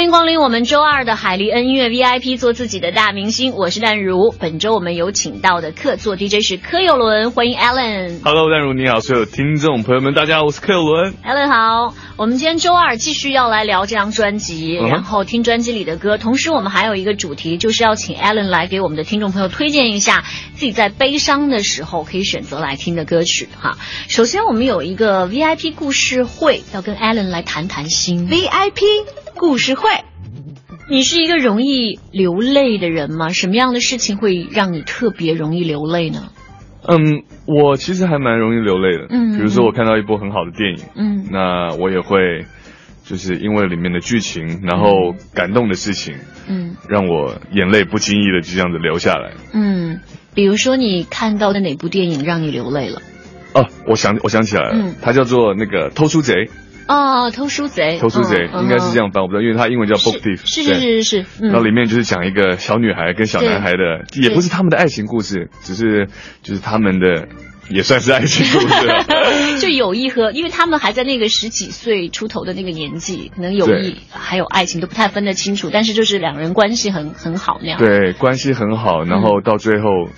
欢迎光临我们周二的海利恩音乐 VIP，做自己的大明星。我是淡如。本周我们有请到的客座 DJ 是柯有伦，欢迎 Alan。Hello，淡如你好，所有听众朋友们，大家好，我是柯有伦。Alan 好，我们今天周二继续要来聊这张专辑，然后听专辑里的歌。同时，我们还有一个主题，就是要请 Alan 来给我们的听众朋友推荐一下自己在悲伤的时候可以选择来听的歌曲哈。首先，我们有一个 VIP 故事会，要跟 Alan 来谈谈心。VIP 故事会，你是一个容易流泪的人吗？什么样的事情会让你特别容易流泪呢？嗯，我其实还蛮容易流泪的。嗯比如说我看到一部很好的电影，嗯那我也会就是因为里面的剧情，然后感动的事情，嗯让我眼泪不经意的就这样子流下来。嗯，比如说你看到的哪部电影让你流泪了？哦，我想我想起来了，嗯它叫做那个偷书贼，哦，偷书贼，偷书贼、嗯应该是这。样翻，我不知道，因为它英文叫嗯 book 是 thief，是是是是是，嗯然后里面就是讲一个小女孩跟小男孩的，也不是他们的爱情故事，只是就是他们的也算是爱情故事了。就友谊和，因为他们还在那个十几岁出头的那个年纪，可能友谊还有爱情都不太分得清楚，但是就是两人关系很很好那样。对，关系很好，然后到最后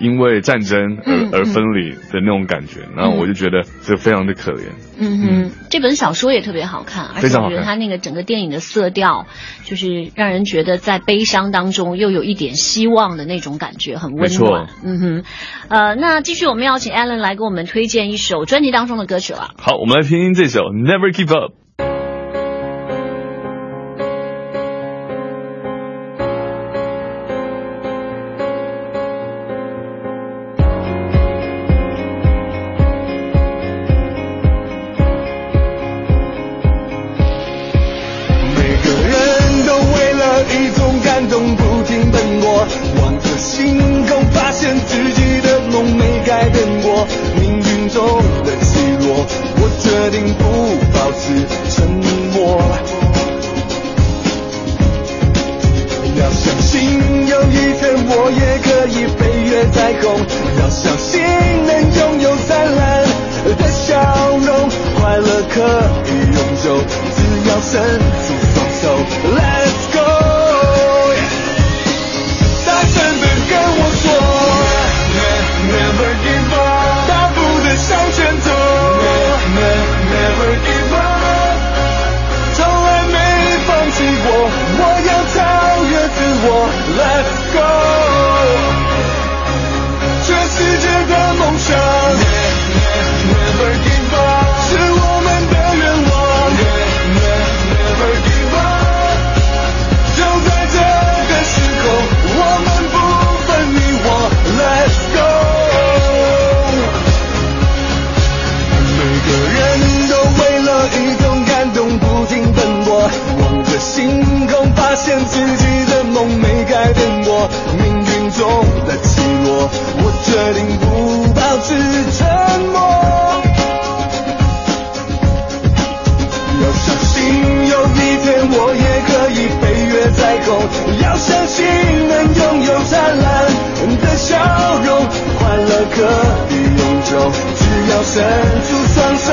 因为战争而、嗯而分离的那种感觉，然后我就觉得这非常的可怜。嗯哼，这本小说也特别好看，而且我觉得它那个整个电影的色调，就是让人觉得在悲伤当中又有一点希望的那种感觉，很温暖。嗯哼，呃，那继续我们要请 Alan 来给我们推荐一首专辑当中的歌曲了。好，我们来听听这首《Never Give Up》。现自己的梦没改变过。命运中的起落，我决定不保持沉默。命运中的起落，我决定不保持沉默。要相信有一天我也可以飞跃在空，要相信能拥有灿烂的笑容，快乐可以永久，只要伸出双手。